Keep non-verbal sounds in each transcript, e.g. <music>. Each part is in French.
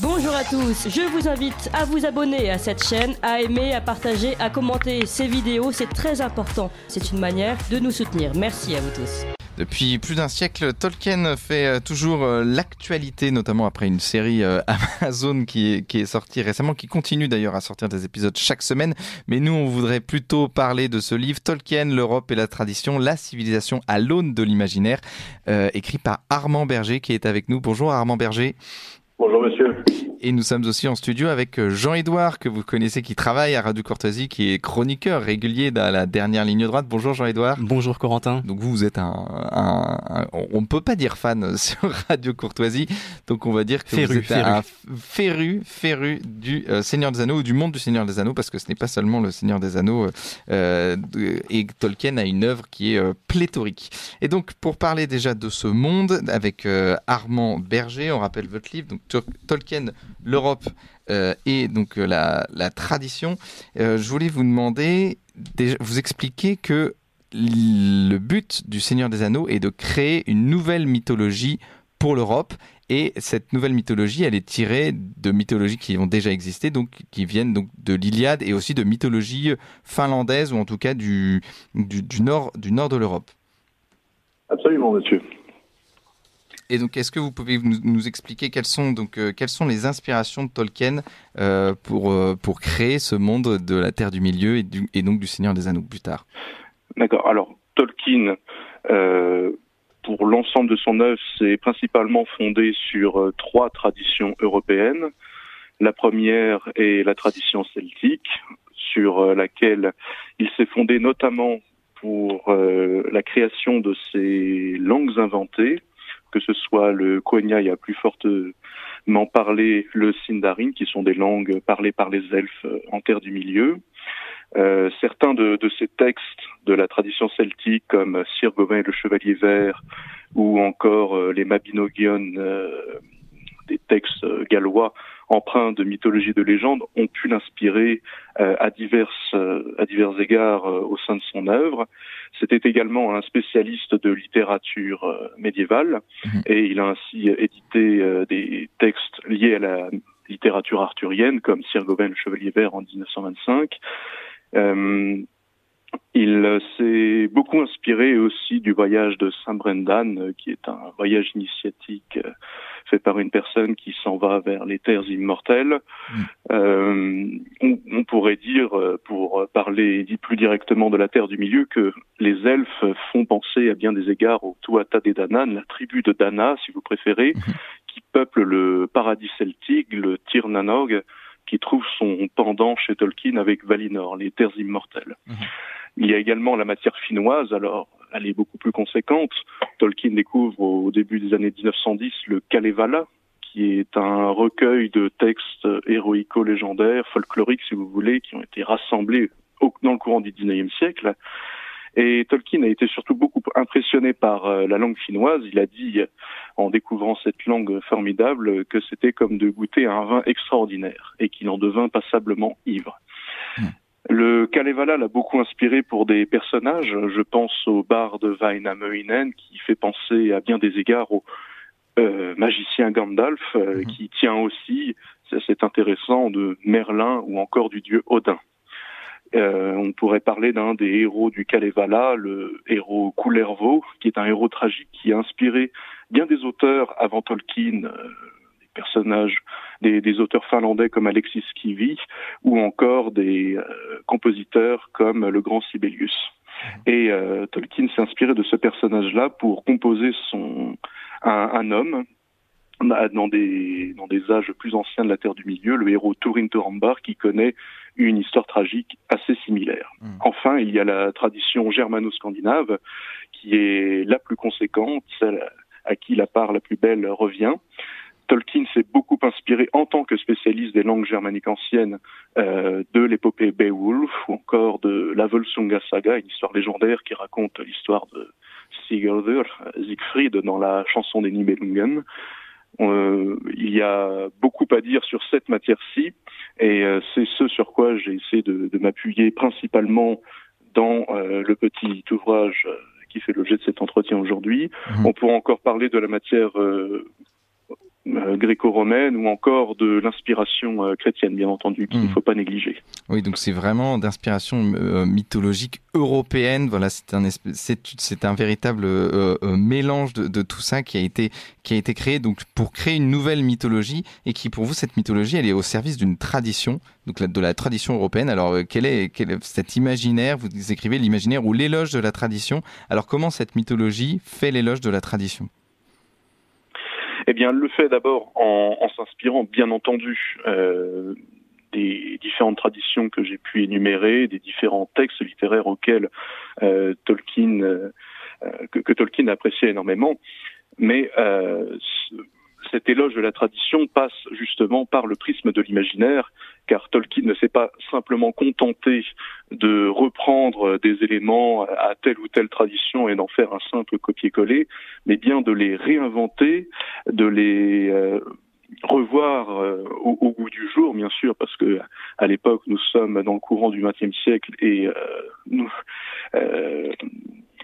Bonjour à tous, je vous invite à vous abonner à cette chaîne, à aimer, à partager, à commenter ces vidéos, c'est très important. C'est une manière de nous soutenir. Merci à vous tous. Depuis plus d'un siècle, Tolkien fait euh, toujours euh, l'actualité, notamment après une série euh, <laughs> Amazon qui est, qui est sortie récemment, qui continue d'ailleurs à sortir des épisodes chaque semaine. Mais nous, on voudrait plutôt parler de ce livre, Tolkien, l'Europe et la tradition, la civilisation à l'aune de l'imaginaire, écrit par Armand Berger qui est avec nous. Bonjour Armand Berger. Bonjour monsieur. Et nous sommes aussi en studio avec euh, Jean-Édouard, que vous connaissez, qui travaille à Radio Courtoisie, qui est chroniqueur régulier dans la dernière ligne droite. Bonjour Jean-Édouard. Bonjour Corentin. Donc vous, vous êtes un, un, on ne peut pas dire fan <laughs> sur Radio Courtoisie, donc on va dire que féru, vous êtes un féru, féru du euh, Seigneur des Anneaux ou du monde du Seigneur des Anneaux, parce que ce n'est pas seulement le Seigneur des Anneaux, euh, et Tolkien a une œuvre qui est euh, pléthorique. Et donc pour parler déjà de ce monde, avec Armand Berger, on rappelle votre livre, donc Tolkien l'Europe euh, et donc euh, la, tradition. Euh, je voulais vous demander, vous expliquer que le but du Seigneur des Anneaux est de créer une nouvelle mythologie pour l'Europe. Et cette nouvelle mythologie, elle est tirée de mythologies qui ont déjà existé, donc qui viennent donc de l'Iliade et aussi de mythologie finlandaise ou en tout cas du, nord, du nord de l'Europe. Absolument, monsieur. Et donc, est-ce que vous pouvez nous, expliquer quelles sont, donc, euh, quelles sont les inspirations de Tolkien euh, pour, euh, pour créer ce monde de la Terre du Milieu et, donc du Seigneur des Anneaux plus tard? D'accord. Alors, Tolkien, pour l'ensemble de son œuvre, c'est principalement fondé sur trois traditions européennes. La première est la tradition celtique, sur laquelle il s'est fondé notamment pour la création de ses langues inventées, que ce soit le Konya a plus fortement parlé le Sindarin, qui sont des langues parlées par les elfes euh, en Terre du Milieu. Euh, certains de, ces textes de la tradition celtique, comme Sir Gawain et le Chevalier Vert, ou encore euh, les Mabinogion, des textes gallois, empreints de mythologie de légende ont pu l'inspirer euh, à divers euh, à divers égards euh, au sein de son œuvre. C'était également un spécialiste de littérature médiévale mhm. et il a ainsi édité des textes liés à la littérature arthurienne comme Sir Gawain le Chevalier Vert en 1925. Il s'est beaucoup inspiré aussi du voyage de Saint Brendan, qui est un voyage initiatique fait par une personne qui s'en va vers les terres immortelles. Mm. Euh, on, pourrait dire, euh, pour parler plus directement de la terre du milieu, que les elfes font penser à bien des égards au Tuatha des Danann, la tribu de Dana, si vous préférez, mm-hmm. qui peuple le paradis celtique, le Tirnanog, qui trouve son pendant chez Tolkien avec Valinor, les terres immortelles. Mm-hmm. Il y a également la matière finnoise, alors elle est beaucoup plus conséquente. Tolkien découvre au début des années 1910 le Kalevala, qui est un recueil de textes héroïco-légendaires, folkloriques si vous voulez, qui ont été rassemblés dans le courant du XIXe siècle. Et Tolkien a été surtout beaucoup impressionné par euh, la langue finnoise. Il a dit, en découvrant cette langue formidable, que c'était comme de goûter un vin extraordinaire et qu'il en devint passablement ivre. Hmm. Le Kalevala l'a beaucoup inspiré pour des personnages. Je pense au bar de Vainamoinen qui fait penser à bien des égards au euh, magicien Gandalf, euh, mhm. qui tient aussi, c'est intéressant, de Merlin ou encore du dieu Odin. Euh, on pourrait parler d'un des héros du Kalevala, le héros Kullervo, qui est un héros tragique qui a inspiré bien des auteurs avant Tolkien, personnages, des, des, auteurs finlandais comme Alexis Kivi ou encore des euh, compositeurs comme le grand Sibelius. Mhm. Et euh, Tolkien s'est inspiré de ce personnage-là pour composer son un, un, homme dans des dans des âges plus anciens de la Terre du Milieu, le héros Turin Turambar qui connaît une histoire tragique assez similaire. Mhm. Enfin, il y a la tradition germano-scandinave qui est la plus conséquente, celle à qui la part la plus belle revient. Tolkien s'est beaucoup inspiré en tant que spécialiste des langues germaniques anciennes euh, de l'épopée Beowulf ou encore de la Volsunga Saga, une histoire légendaire qui raconte l'histoire de Sigurdur, Siegfried dans la chanson des Nibelungen. Euh, il y a beaucoup à dire sur cette matière-ci et euh, c'est ce sur quoi j'ai essayé de, de m'appuyer principalement dans euh, le petit ouvrage qui fait l'objet de cet entretien aujourd'hui. Mmh. On pourra encore parler de la matière euh, gréco-romaine ou encore de l'inspiration euh, chrétienne, bien entendu, qu'il ne hmm. faut pas négliger. Oui, donc c'est vraiment d'inspiration euh, mythologique européenne. Voilà, c'est un c'est un véritable mélange de, de, tout ça qui a été qui a été créé donc pour créer une nouvelle mythologie et qui pour vous cette mythologie elle est au service d'une tradition donc de la tradition européenne. Alors quel est, quel est cet imaginaire? Vous écrivez l'imaginaire ou l'éloge de la tradition. Alors comment cette mythologie fait l'éloge de la tradition? Eh bien, le fait d'abord en, s'inspirant, bien entendu, euh, des différentes traditions que j'ai pu énumérer, des différents textes littéraires auxquels euh, Tolkien, euh, que, que, Tolkien appréciait énormément. Mais euh, cet éloge de la tradition passe justement par le prisme de l'imaginaire, car Tolkien ne s'est pas simplement contenté de reprendre des éléments à telle ou telle tradition et d'en faire un simple copier-coller, mais bien de les réinventer, de les euh, revoir euh, au, goût du jour, bien sûr, parce que à l'époque nous sommes dans le courant du XXe siècle et euh, nous,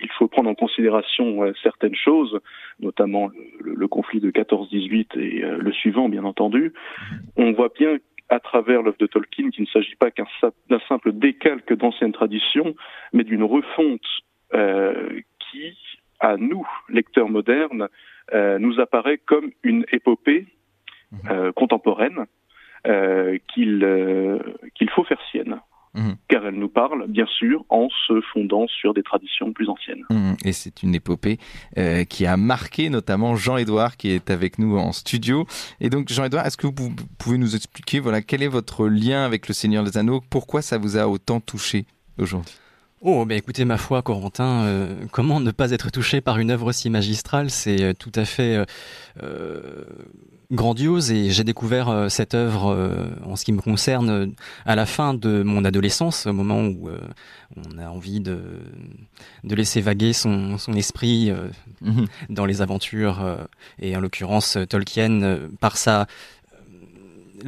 il faut prendre en considération euh, certaines choses, notamment le, conflit de 14-18 et euh, le suivant, bien entendu. On voit bien à travers l'œuvre de Tolkien qu'il ne s'agit pas d'un simple décalque d'anciennes traditions, mais d'une refonte euh, qui, à nous, lecteurs modernes, nous apparaît comme une épopée mmh. contemporaine qu'il qu'il faut faire sienne. Mhm. car elle nous parle, bien sûr, en se fondant sur des traditions plus anciennes. Mhm. Et c'est une épopée euh, qui a marqué notamment Jean-Édouard qui est avec nous en studio. Et donc, Jean-Édouard, est-ce que vous pouvez nous expliquer, voilà, quel est votre lien avec le Seigneur des Anneaux? Pourquoi ça vous a autant touché aujourd'hui? Oh, ben écoutez, ma foi, Corentin, euh, comment ne pas être touché par une œuvre aussi magistrale? C'est euh, tout à fait grandiose et j'ai découvert euh, cette œuvre euh, en ce qui me concerne à la fin de mon adolescence, au moment où euh, on a envie de, de laisser vaguer son, son esprit mhm. dans les aventures et en l'occurrence Tolkien par sa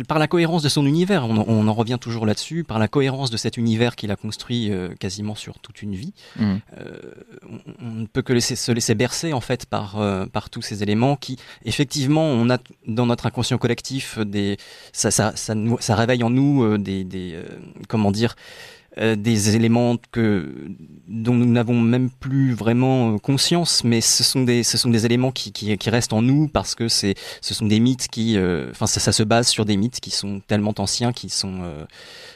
par la cohérence de son univers, on, en revient toujours là-dessus, par la cohérence de cet univers qu'il a construit euh, quasiment sur toute une vie, mmh. euh, on, ne peut que laisser, se laisser bercer en fait par euh, par tous ces éléments qui, effectivement, on a dans notre inconscient collectif des ça ça ça, ça réveille en nous des, des comment dire euh, des éléments que dont nous n'avons même plus vraiment euh, conscience, mais ce sont des ce sont des éléments qui, qui, qui restent en nous parce que c'est ce sont des mythes qui euh, enfin ça, ça, se base sur des mythes qui sont tellement anciens qui sont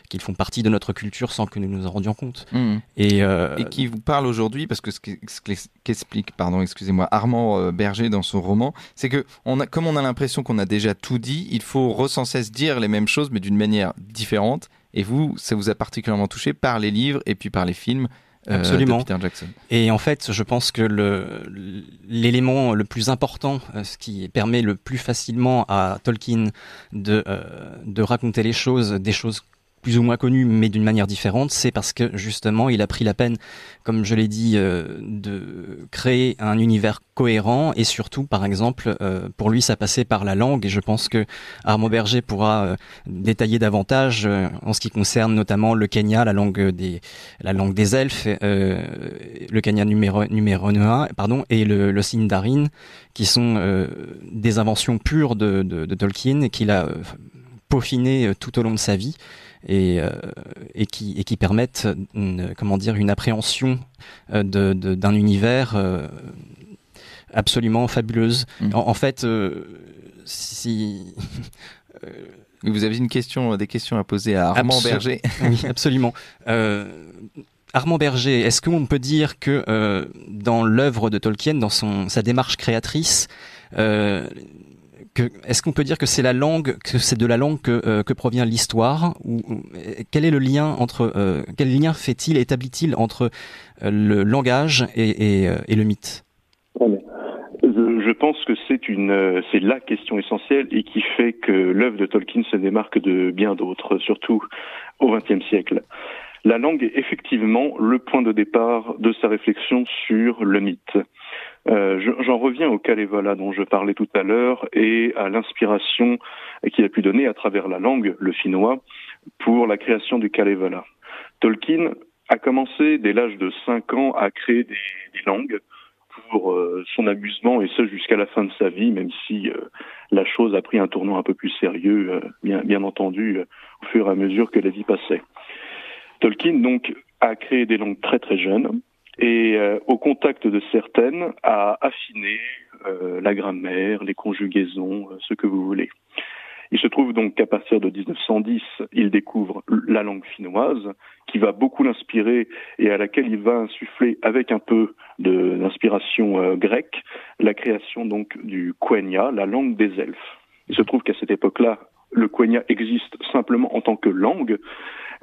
qu'ils font partie de notre culture sans que nous nous en rendions compte. Mmh. Et, et qui vous parle aujourd'hui parce que ce qu'explique pardon excusez-moi Armand Berger dans son roman, c'est que on a comme on a l'impression qu'on a déjà tout dit, il faut sans cesse dire les mêmes choses mais d'une manière différente et vous, ça vous a particulièrement touché par les livres et puis par les films. Euh, Absolument. De Peter Jackson. Et en fait, je pense que l'élément le, plus important, euh, ce qui permet le plus facilement à Tolkien de, euh, de raconter les choses, des choses plus ou moins connu, mais d'une manière différente, c'est parce que justement, il a pris la peine, comme je l'ai dit, euh, de créer un univers cohérent et surtout, par exemple, euh, pour lui, ça passait par la langue. Et je pense que Armand Berger pourra euh, détailler davantage en ce qui concerne notamment le Kenya, la langue des elfes, le Kenya numéro numéro 1, pardon, et le, Sindarin, qui sont des inventions pures de, de, de Tolkien et qu'il a peaufiné tout au long de sa vie et, euh, et, qui, et qui permettent une, comment dire, une appréhension euh, de, d'un univers euh, absolument fabuleuse. Mm. En, fait, si... Vous avez une question, des questions à poser à Armand Berger. <laughs> oui, absolument. Armand Berger, est-ce qu'on peut dire que dans l'œuvre de Tolkien, dans son, sa démarche créatrice, est-ce qu'on peut dire que c'est la langue, que c'est de la langue que, euh, provient l'histoire ou, quel est le lien entre euh, quel lien fait-il établit-il entre euh, le langage et le mythe? Je, pense que c'est une c'est la question essentielle et qui fait que l'œuvre de Tolkien se démarque de bien d'autres, surtout au XXe siècle. La langue est effectivement le point de départ de sa réflexion sur le mythe. Euh, j'en reviens au Kalevala dont je parlais tout à l'heure et à l'inspiration qu'il a pu donner à travers la langue, le finnois, pour la création du Kalevala. Tolkien a commencé dès l'âge de 5 ans à créer des, des langues pour euh, son amusement et ce jusqu'à la fin de sa vie, même si la chose a pris un tournant un peu plus sérieux, bien, bien entendu, au fur et à mesure que la vie passait. Tolkien donc a créé des langues très très jeunes et au contact de certaines a affiné la grammaire, les conjugaisons, ce que vous voulez. Il se trouve donc qu'à partir de 1910, il découvre la langue finnoise, qui va beaucoup l'inspirer et à laquelle il va insuffler avec un peu d'inspiration euh, grecque la création donc du Quenya, la langue des elfes. Il se trouve qu'à cette époque-là, le Quenya existe simplement en tant que langue,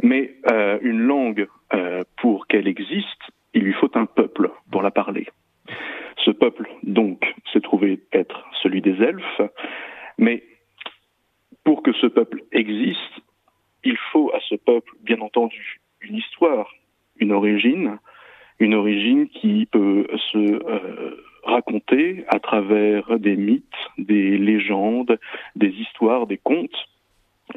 mais euh, une langue, euh, pour qu'elle existe, il lui faut un peuple pour la parler. Ce peuple, donc, s'est trouvé être celui des elfes, mais pour que ce peuple existe, il faut à ce peuple, bien entendu, une histoire, une origine, une origine qui peut se euh, raconter à travers des mythes, des légendes, des histoires, des contes.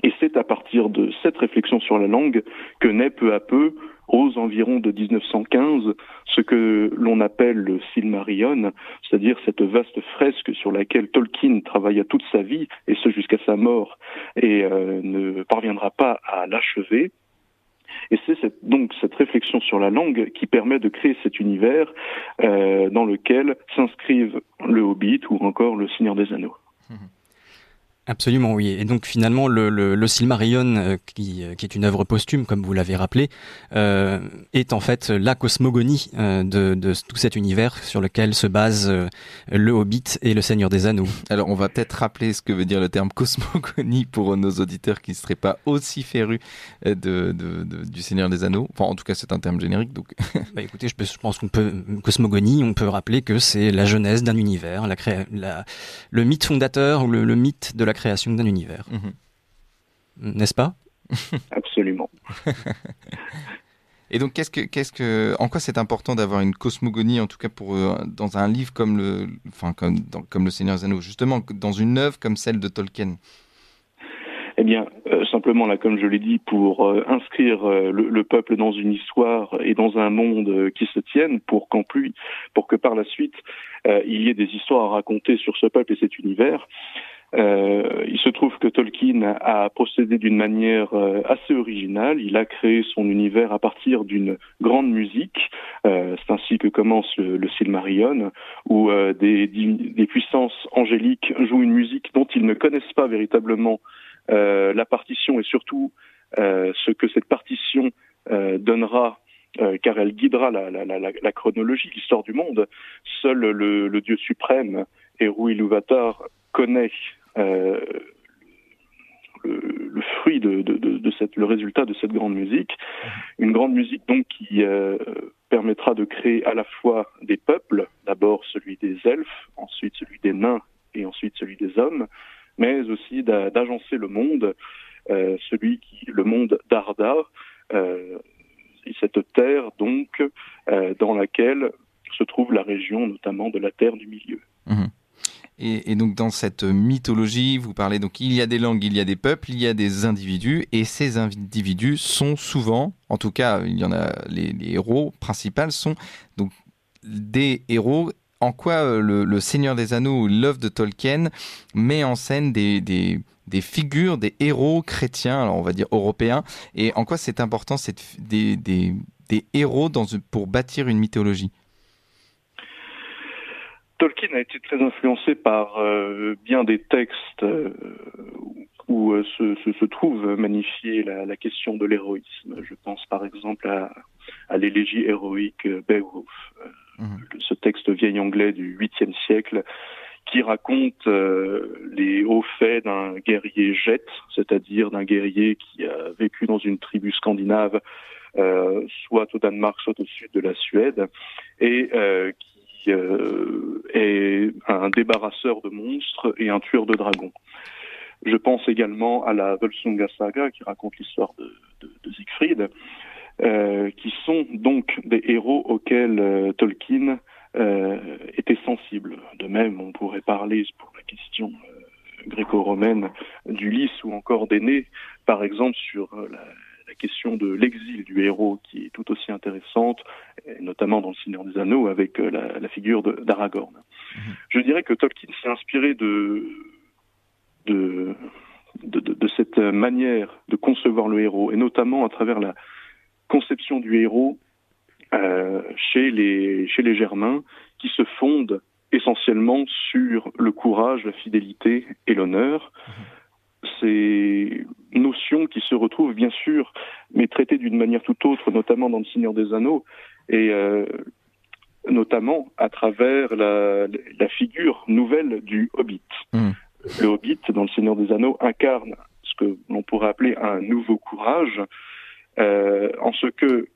Et c'est à partir de cette réflexion sur la langue que naît peu à peu aux environs de 1915 ce que l'on appelle le Silmarillion, c'est-à-dire cette vaste fresque sur laquelle Tolkien travailla toute sa vie, et ce jusqu'à sa mort, et euh, ne parviendra pas à l'achever. Et c'est donc cette réflexion sur la langue qui permet de créer cet univers euh, dans lequel s'inscrivent le Hobbit ou encore le Seigneur des Anneaux. Mmh. Absolument, oui. Et donc finalement, le, le, le Silmarillion, euh, qui, euh, qui, est une œuvre posthume, comme vous l'avez rappelé, euh, est en fait la cosmogonie euh, de, de, tout cet univers sur lequel se base le Hobbit et le Seigneur des Anneaux. <laughs> Alors, on va peut-être rappeler ce que veut dire le terme <laughs> cosmogonie pour nos auditeurs qui ne seraient pas aussi férus de, de, du Seigneur des Anneaux. Enfin, en tout cas, c'est un terme générique. Donc, <laughs> bah, écoutez, je, je pense qu'on peut cosmogonie, on peut rappeler que c'est la genèse d'un univers, la, la, le mythe fondateur ou le, le mythe de la création d'un univers. Mhm. N'est-ce pas? Absolument. <laughs> Et donc, qu'est-ce que, qu'est-ce que, en quoi c'est important d'avoir une cosmogonie, en tout cas pour euh, dans un livre comme le, enfin comme, comme le Seigneur des Anneaux, justement dans une œuvre comme celle de Tolkien? Eh bien, euh, simplement là, comme je l'ai dit, pour euh, inscrire le, le, peuple dans une histoire et dans un monde qui se tienne, pour qu'en plus, pour que par la suite il y ait des histoires à raconter sur ce peuple et cet univers. Euh, il se trouve que Tolkien a procédé d'une manière euh, assez originale. Il a créé son univers à partir d'une grande musique. Euh, c'est ainsi que commence le, le Silmarillion, où euh, des, des, puissances angéliques jouent une musique dont ils ne connaissent pas véritablement euh, la partition et surtout ce que cette partition donnera car elle guidera la, la, la, la chronologie, l'histoire du monde. Seul le, le, Dieu suprême, Eru Iluvatar, connaît euh, le, fruit de, cette, le résultat de cette grande musique, une grande musique donc qui euh, permettra de créer à la fois des peuples, d'abord celui des elfes, ensuite celui des nains et ensuite celui des hommes, mais aussi d'agencer le monde, euh, celui qui, le monde d'Ardar, euh, cette terre donc dans laquelle se trouve la région notamment de la terre du milieu. Mmh. Et, donc dans cette mythologie, vous parlez donc il y a des langues, il y a des peuples, il y a des individus, et ces individus sont souvent, en tout cas il y en a les, héros principaux sont donc des héros. En quoi euh, le, Seigneur des Anneaux l'œuvre de Tolkien met en scène des, figures, des héros chrétiens, alors on va dire européens, et en quoi c'est important c'est des, héros pour bâtir une mythologie? Tolkien a été très influencé par euh, bien des textes euh, où euh, se, se, se, trouve magnifiée la, la question de l'héroïsme. Je pense par exemple à, à l'élégie héroïque Beowulf, mmh. ce texte vieil anglais du 8e siècle qui raconte les hauts faits d'un guerrier jet, c'est-à-dire d'un guerrier qui a vécu dans une tribu scandinave, soit au Danemark, soit au sud de la Suède, et euh, est un débarrasseur de monstres et un tueur de dragons. Je pense également à la Volsunga Saga qui raconte l'histoire de, Siegfried, euh, qui sont donc des héros auxquels euh, Tolkien était sensible. De même, on pourrait parler pour la question gréco-romaine d'Ulysse ou encore d'Aîné, par exemple sur la, question de l'exil du héros qui est tout aussi intéressante, notamment dans Le Seigneur des Anneaux avec la, figure d'Aragorn. Mhm. Je dirais que Tolkien s'est inspiré de, de, de, cette manière de concevoir le héros, et notamment à travers la conception du héros euh, chez, les, chez les Germains, qui se fonde essentiellement sur le courage, la fidélité et l'honneur. Ces notions qui se retrouvent bien sûr, mais traitées d'une manière tout autre, notamment dans le Seigneur des Anneaux, et euh, notamment à travers la, la, figure nouvelle du Hobbit. Mmh. Le Hobbit, dans le Seigneur des Anneaux, incarne ce que l'on pourrait appeler un nouveau courage, euh, en ce que,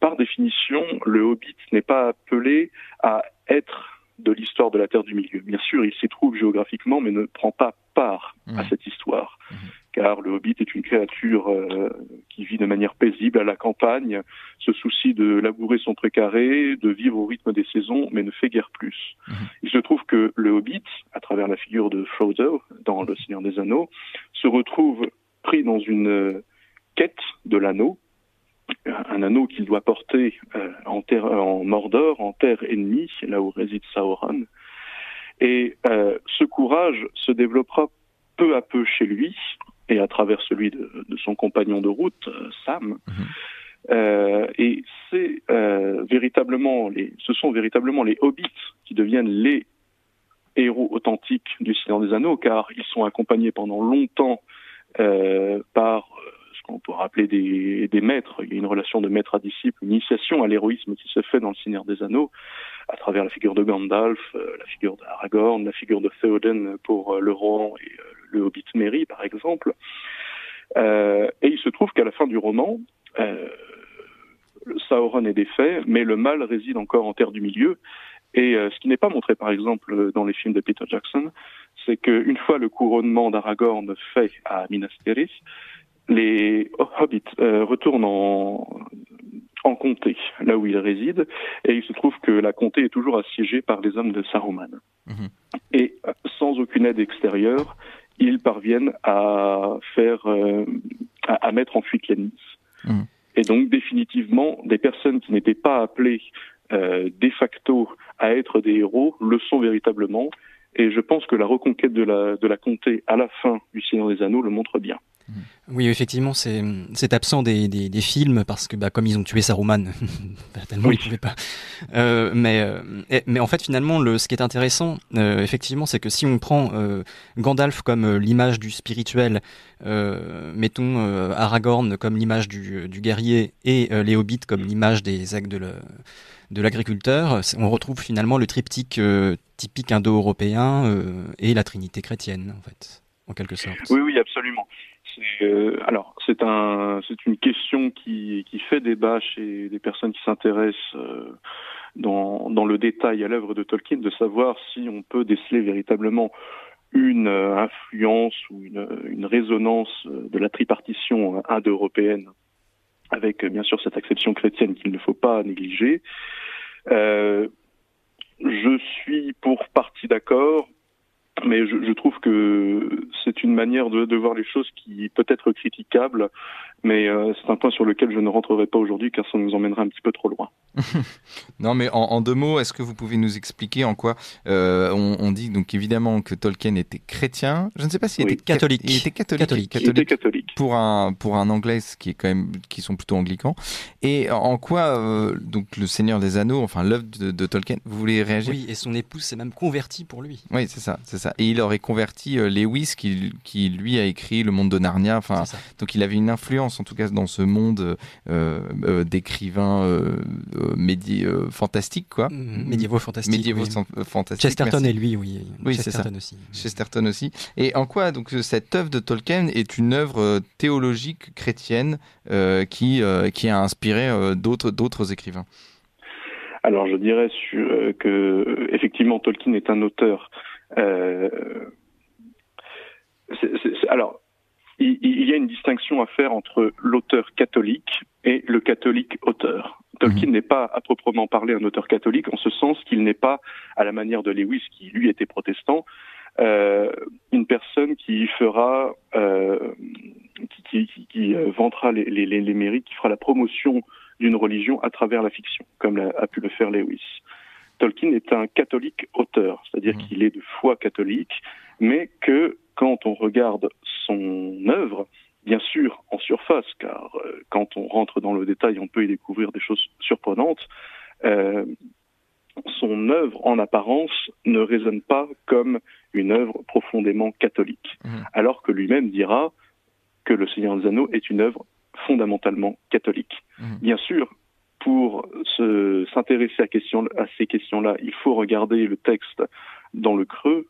par définition, le Hobbit n'est pas appelé à être de l'histoire de la Terre du Milieu. Bien sûr, il s'y trouve géographiquement, mais ne prend pas part à mmh. cette histoire. Mmh. Car le hobbit est une créature euh, qui vit de manière paisible à la campagne, se soucie de labourer son précaré, de vivre au rythme des saisons, mais ne fait guère plus. Mmh. Il se trouve que le hobbit, à travers la figure de Frodo dans Le Seigneur des Anneaux, se retrouve pris dans une euh, quête de l'anneau, un anneau qu'il doit porter euh, en, terre, en Mordor, en terre ennemie, là où réside Sauron. Et euh, ce courage se développera peu à peu chez lui et à travers celui de, son compagnon de route, euh, Sam. Mhm. et c'est véritablement les, ce sont véritablement les hobbits qui deviennent les héros authentiques du Seigneur des Anneaux, car ils sont accompagnés pendant longtemps par qu'on peut rappeler des, des, maîtres. Il y a une relation de maître à disciple, une initiation à l'héroïsme qui se fait dans le Seigneur des Anneaux, à travers la figure de Gandalf, euh, la figure d'Aragorn, la figure de Théoden pour euh, le roman et euh, le Hobbit Merry, par exemple. et il se trouve qu'à la fin du roman, Sauron est défait, mais le mal réside encore en terre du milieu. Et ce qui n'est pas montré, par exemple, dans les films de Peter Jackson, c'est qu'une fois le couronnement d'Aragorn fait à Minas Tirith, les hobbits euh, retournent en, en comté, là où ils résident, et il se trouve que la comté est toujours assiégée par les hommes de Saruman. Mhm. Et euh, sans aucune aide extérieure, ils parviennent à faire, euh, à, mettre en fuite l'ennemi. Mhm. Et donc définitivement, des personnes qui n'étaient pas appelées de facto à être des héros le sont véritablement. Et je pense que la reconquête de la, de la comté à la fin du Seigneur des Anneaux le montre bien. Oui, effectivement, c'est absent des, des, films parce que, bah, comme ils ont tué Saruman, <laughs> bah, tellement ils pouvaient pas. Euh, mais, euh, mais en fait, finalement, le, ce qui est intéressant, euh, effectivement, c'est que si on prend Gandalf comme l'image du spirituel, mettons Aragorn comme l'image du, du, guerrier et les hobbits comme l'image des actes de l'agriculteur, on retrouve finalement le triptyque typique indo-européen et la trinité chrétienne, en fait, en quelque sorte. Oui, oui, absolument. Euh, alors, c'est un, c'est une question qui, qui fait débat chez des personnes qui s'intéressent euh, dans, dans le détail à l'œuvre de Tolkien, de savoir si on peut déceler véritablement une euh, influence ou une, une résonance de la tripartition indo-européenne, avec bien sûr cette acception chrétienne qu'il ne faut pas négliger. Euh, je suis pour partie d'accord mais je, trouve que c'est une manière de, de, voir les choses qui peut être critiquable, mais euh, c'est un point sur lequel je ne rentrerai pas aujourd'hui car ça nous emmènerait un petit peu trop loin. <laughs> non, mais en, en deux mots, est-ce que vous pouvez nous expliquer en quoi euh, on, on, dit donc évidemment que Tolkien était chrétien. Je ne sais pas s'il était catholique. Il était catholique. catholique. catholique. Il était catholique. Pour un pour un anglais qui est quand même qui sont plutôt anglicans. Et en quoi euh, donc le Seigneur des Anneaux, enfin l'œuvre de, de, Tolkien, vous voulez réagir? Oui, et son épouse s'est même convertie pour lui. Oui, c'est ça, c'est ça. Et il aurait converti euh, Lewis qui qui lui a écrit Le Monde de Narnia. Enfin, donc il avait une influence en tout cas dans ce monde euh, euh, d'écrivains euh, médi fantastiques, quoi. Mm-hmm. Médiévaux fantastiques. Médiévaux fantastiques. Chesterton et lui, oui. Oui, c'est ça. Aussi. Chesterton aussi. Et en quoi donc cette œuvre de Tolkien est une œuvre théologique chrétienne qui qui a inspiré d'autres d'autres écrivains? Alors je dirais que effectivement Tolkien est un auteur. Euh, alors il, y a une distinction à faire entre l'auteur catholique et le catholique auteur. Tolkien mhm. n'est pas à proprement parler un auteur catholique en ce sens qu'il n'est pas, à la manière de Lewis qui lui était protestant, euh, une personne qui fera, euh, qui, qui, qui, vantera les, les, les, mérites, qui fera la promotion d'une religion à travers la fiction, comme a pu le faire Lewis. Tolkien est un catholique auteur, c'est-à-dire mmh. qu'il est de foi catholique, mais que quand on regarde son œuvre, bien sûr en surface, car euh, quand on rentre dans le détail, on peut y découvrir des choses surprenantes, euh, son œuvre en apparence ne résonne pas comme une œuvre profondément catholique, mmh. alors que lui-même dira que Le Seigneur des Anneaux est une œuvre fondamentalement catholique. Mmh. Bien sûr, pour s'intéresser à, question, à, ces questions-là, il faut regarder le texte dans le creux,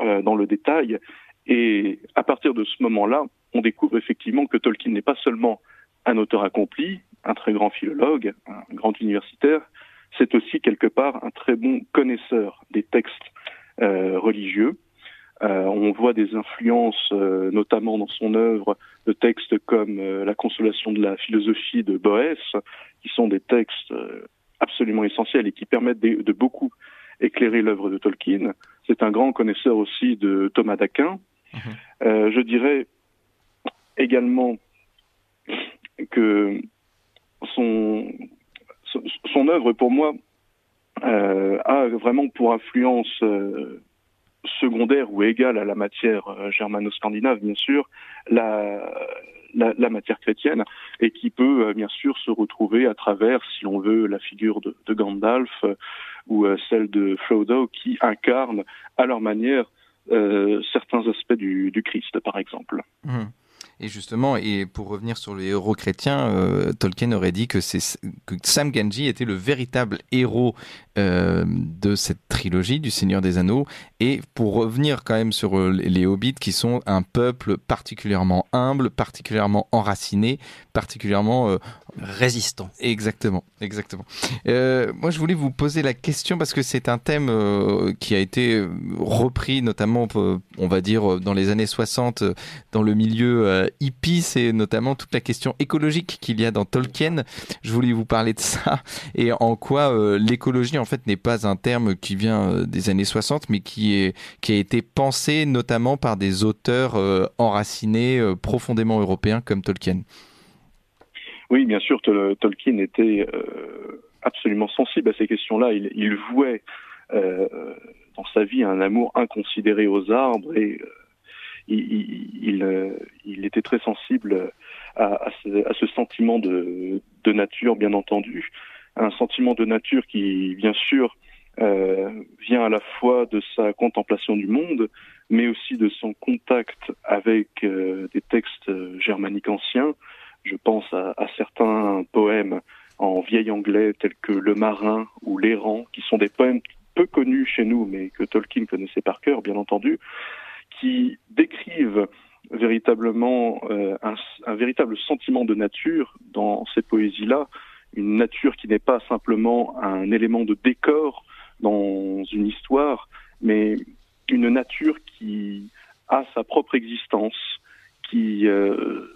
euh, dans le détail, et à partir de ce moment-là, on découvre effectivement que Tolkien n'est pas seulement un auteur accompli, un très grand philologue, un grand universitaire, c'est aussi quelque part un très bon connaisseur des textes euh, religieux. Euh, on voit des influences, euh, notamment dans son œuvre, de textes comme La consolation de la philosophie de Boès, qui sont des textes absolument essentiels et qui permettent de beaucoup éclairer l'œuvre de Tolkien. C'est un grand connaisseur aussi de Thomas d'Aquin. Euh, je dirais également que son, œuvre, pour moi, euh, a vraiment pour influence euh, secondaire ou égale à la matière germano-scandinave, bien sûr, la, matière chrétienne, et qui peut bien sûr se retrouver à travers, si l'on veut, la figure de, de Gandalf ou celle de Frodo, qui incarnent à leur manière certains aspects du, Christ, par exemple. Mmh. Et justement, et pour revenir sur les héros chrétiens, euh, Tolkien aurait dit que, que Sam Genji était le véritable héros euh, de cette trilogie du Seigneur des Anneaux. Et pour revenir quand même sur euh, les hobbits, qui sont un peuple particulièrement humble, particulièrement enraciné, particulièrement euh, résistant. Exactement, exactement. Euh, moi, je voulais vous poser la question parce que c'est un thème euh, qui a été repris, notamment, on va dire, dans les années 60, dans le milieu hippie, c'est notamment toute la question écologique qu'il y a dans Tolkien. Je voulais vous parler de ça <laughs> et en quoi l'écologie, en fait n'est pas un terme qui vient des années 60, mais qui, est, qui a été pensé notamment par des auteurs enracinés, profondément européens comme Tolkien. Oui, bien sûr, Tolkien était absolument sensible à ces questions-là. Il, vouait dans sa vie un amour inconsidéré aux arbres et il, il, était très sensible à, ce, sentiment de, de, nature, bien entendu un sentiment de nature qui, bien sûr, euh, vient à la fois de sa contemplation du monde, mais aussi de son contact avec euh, des textes germaniques anciens. Je pense à, certains poèmes en vieil anglais tels que Le Marin ou L'Errant, qui sont des poèmes peu connus chez nous, mais que Tolkien connaissait par cœur, bien entendu, qui décrivent véritablement euh, un, un, véritable sentiment de nature dans ces poésies-là, une nature qui n'est pas simplement un élément de décor dans une histoire, mais une nature qui a sa propre existence, qui, euh,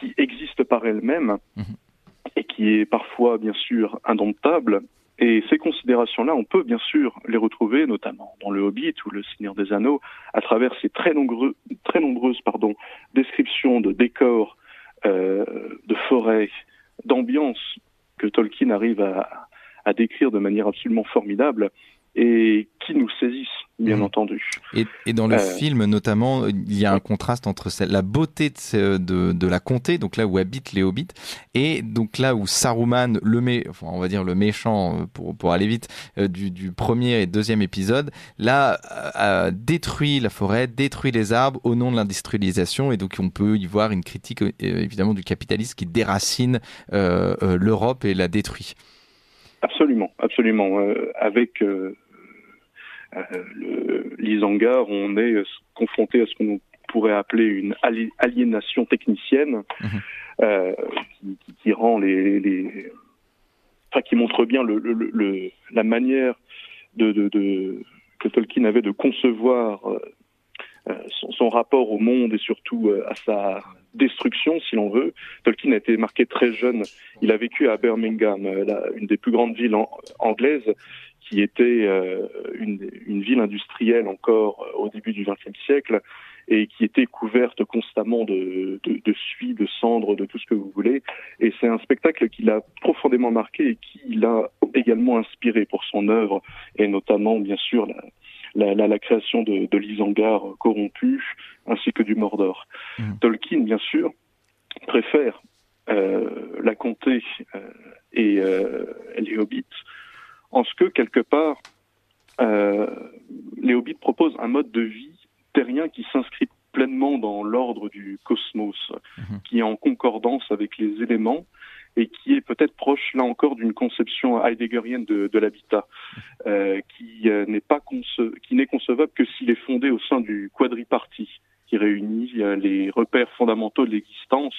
qui existe par elle-même mhm. et qui est parfois bien sûr indomptable. Et ces considérations-là, on peut bien sûr les retrouver, notamment dans le Hobbit ou le Seigneur des Anneaux, à travers ces très, nombreux, très nombreuses pardon, descriptions de décors, euh, de forêts, d'ambiance que Tolkien arrive à, à, décrire de manière absolument formidable et qui nous saisissent, bien mmh. entendu. Et, et, dans le euh, film, notamment, il y a un contraste entre la beauté de, de, de, la comté, donc là où habitent les hobbits, et donc là où Saruman, le mé, enfin, on va dire le méchant, euh, pour, pour aller vite, euh, du, du, premier et deuxième épisode, là, a détruit la forêt, détruit les arbres au nom de l'industrialisation, et donc on peut y voir une critique, évidemment, du capitalisme qui déracine l'Europe et la détruit. Absolument, absolument. Euh, avec euh, euh l'Isengard, on est confronté à ce qu'on pourrait appeler une aliénation technicienne euh, qui, qui, rend les, les, enfin qui montre bien le, le, le la manière de, de, de, que Tolkien avait de concevoir euh, son, son, rapport au monde et surtout à sa destruction, si l'on veut. Tolkien a été marqué très jeune. Il a vécu à Birmingham, euh, une des plus grandes villes anglaises, qui était euh, une, ville industrielle encore euh, au début du XXe siècle. et qui était couverte constamment de, de, de suie, de cendres, de tout ce que vous voulez. Et c'est un spectacle qui l'a profondément marqué et qui l'a également inspiré pour son œuvre, et notamment, bien sûr, la, la, la, création de, de l'Isangar corrompu, ainsi que du Mordor. Mmh. Tolkien, bien sûr, préfère euh, la comté euh, et euh, les hobbits, en ce que, quelque part, les hobbits proposent un mode de vie terrien qui s'inscrit pleinement dans l'ordre du cosmos, mhm. qui est en concordance avec les éléments et qui est peut-être proche, là encore, d'une conception heideggerienne de, de l'habitat, euh, qui euh, n'est pas conce qui n'est concevable que s'il est fondé au sein du quadripartie, qui réunit euh, les repères fondamentaux de l'existence,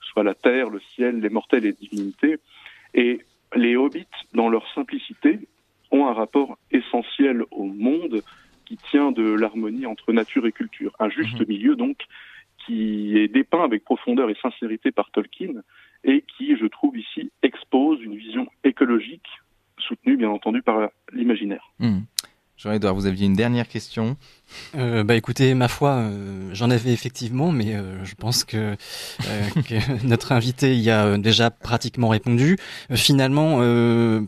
soit la terre, le ciel, les mortels et les divinités. Et les hobbits, dans leur simplicité, ont un rapport essentiel au monde qui tient de l'harmonie entre nature et culture. Un juste mhm. milieu, donc, qui est dépeint avec profondeur et sincérité par Tolkien et qui, je trouve ici, expose une vision écologique soutenue, bien entendu, par l'imaginaire. Mhm. Jean-Edouard, vous aviez une dernière question euh, Bah écoutez, ma foi, euh, j'en avais effectivement, mais euh, je pense que, euh, <laughs> que, notre invité y a déjà pratiquement répondu. finalement,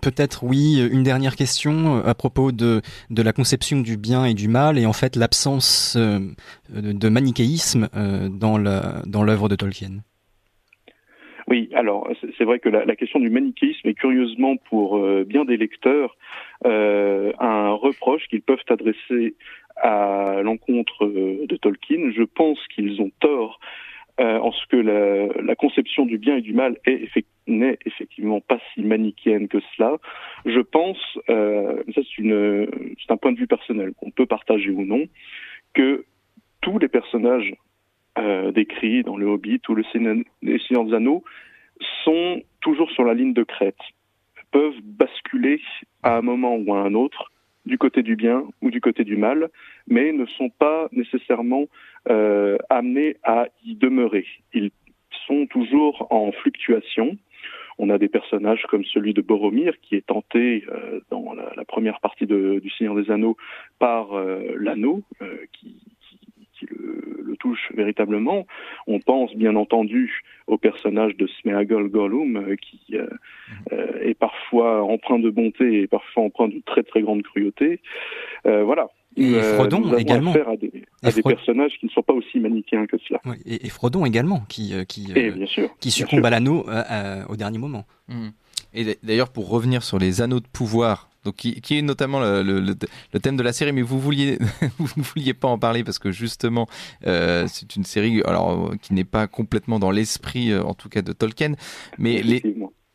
peut-être oui, une dernière question à propos de, de la conception du bien et du mal, et en fait l'absence de, de, manichéisme dans l'œuvre dans de Tolkien. Oui, alors c'est vrai que la, la, question du manichéisme est curieusement pour euh, bien des lecteurs euh, un reproche qu'ils peuvent adresser à l'encontre euh, de Tolkien. Je pense qu'ils ont tort euh, en ce que la, conception du bien et du mal n'est effectivement pas si manichéenne que cela. Je pense, euh, ça c'est un point de vue personnel qu'on peut partager ou non, que tous les personnages euh, décrits dans le Hobbit ou le Seigneur des Anneaux sont toujours sur la ligne de crête, peuvent basculer à un moment ou à un autre du côté du bien ou du côté du mal, mais ne sont pas nécessairement euh, amenés à y demeurer. Ils sont toujours en fluctuation. On a des personnages comme celui de Boromir qui est tenté euh, dans la, première partie de, du Seigneur des Anneaux par euh, l'anneau euh, qui, qui le, le, touche véritablement. On pense bien entendu au personnage de Smeagol Gollum euh, qui euh, mhm. euh, est parfois empreint de bonté et parfois empreint de très très grande cruauté. Euh, voilà. Et Frodon nous avons également. Affaire à des, à des personnages qui ne sont pas aussi manichéens que cela. Oui, et, et, Frodon également, qui, qui, bien sûr, qui succombe à l'anneau au dernier moment. Mmh. Et d'ailleurs, pour revenir sur les anneaux de pouvoir donc qui, qui, est notamment le, le, le, thème de la série, mais vous vouliez <laughs> vous ne vouliez pas en parler parce que justement euh, c'est une série alors qui n'est pas complètement dans l'esprit euh, en tout cas de Tolkien, mais les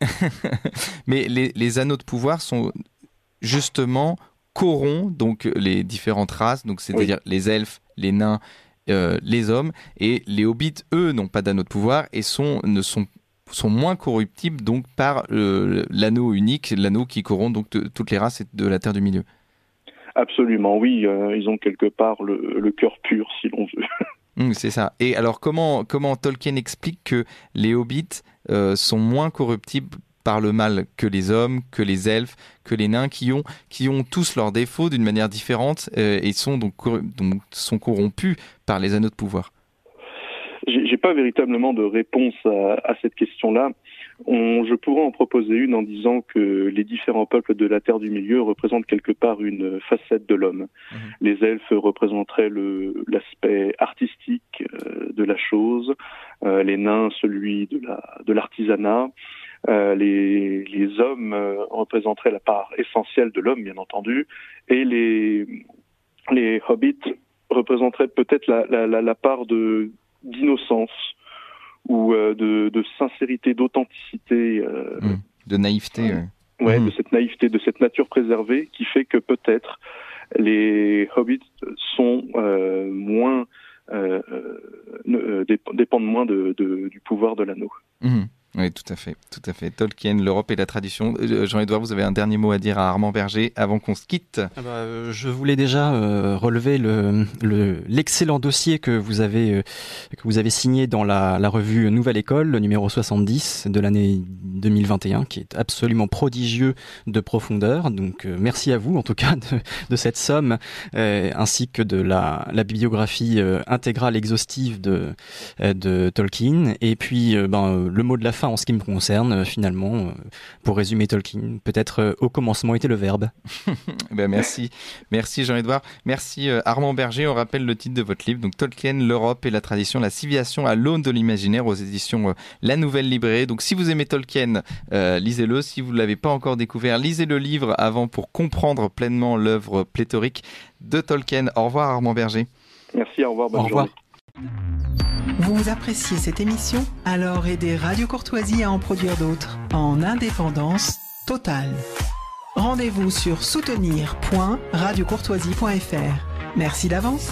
<laughs> mais les, les, anneaux de pouvoir sont justement corrompent donc les différentes races, donc c'est-à-dire oui. les elfes, les nains, euh, les hommes et les hobbits eux n'ont pas d'anneaux de pouvoir et sont ne sont sont moins corruptibles donc par euh, l'anneau unique, l'anneau qui corrompt donc toutes les races de la Terre du Milieu. Absolument, oui, euh, ils ont quelque part le, le cœur pur, si l'on veut. <laughs> Mmh, c'est ça. Et alors, comment, comment Tolkien explique que les hobbits euh, sont moins corruptibles par le mal que les hommes, que les elfes, que les nains, qui ont, qui ont tous leurs défauts d'une manière différente euh, et sont donc, donc sont corrompus par les anneaux de pouvoir? Pas véritablement de réponse à, à cette question-là. je pourrais en proposer une en disant que les différents peuples de la Terre du Milieu représentent quelque part une facette de l'homme. Mmh. Les elfes représenteraient l'aspect artistique euh, de la chose, euh, les nains celui de l'artisanat. La, euh, les, les, hommes représenteraient la part essentielle de l'homme, bien entendu, et les, les hobbits représenteraient peut-être la, la, la, part de, d'innocence ou euh, de, de, sincérité, d'authenticité. Euh, mmh, de naïveté. Ouais, ouais mmh. de cette naïveté, de cette nature préservée qui fait que peut-être les hobbits sont euh, moins euh, euh dépendent moins de, de, du pouvoir de l'anneau. Mmh. Oui, tout à fait, tout à fait. Tolkien, l'Europe et la tradition. Euh, Jean-Edouard, vous avez un dernier mot à dire à Armand Berger avant qu'on se quitte? Ah bah, euh, Je voulais déjà euh, relever le, l'excellent dossier que vous avez signé dans la, revue Nouvelle École, le numéro 70 de l'année 2021, qui est absolument prodigieux de profondeur. Donc merci à vous, en tout cas, de, cette somme, ainsi que de la, bibliographie intégrale exhaustive de de Tolkien. Et puis, ben, le mot de la fin en ce qui me concerne, euh, finalement, euh, pour résumer Tolkien, peut-être euh, au commencement était le verbe. <laughs> ben merci, merci Jean-Edouard, merci Armand Berger. On rappelle le titre de votre livre, donc Tolkien, l'Europe et la tradition, la civilisation à l'aune de l'imaginaire aux éditions La Nouvelle Librairie. Donc si vous aimez Tolkien, lisez-le. Si vous ne l'avez pas encore découvert, lisez le livre avant pour comprendre pleinement l'œuvre pléthorique de Tolkien. Au revoir Armand Berger. Merci, au revoir. Bonne au revoir. Vous appréciez cette émission? Alors aidez Radio Courtoisie à en produire d'autres en indépendance totale. Rendez-vous sur soutenir.radiocourtoisie.fr. Merci d'avance.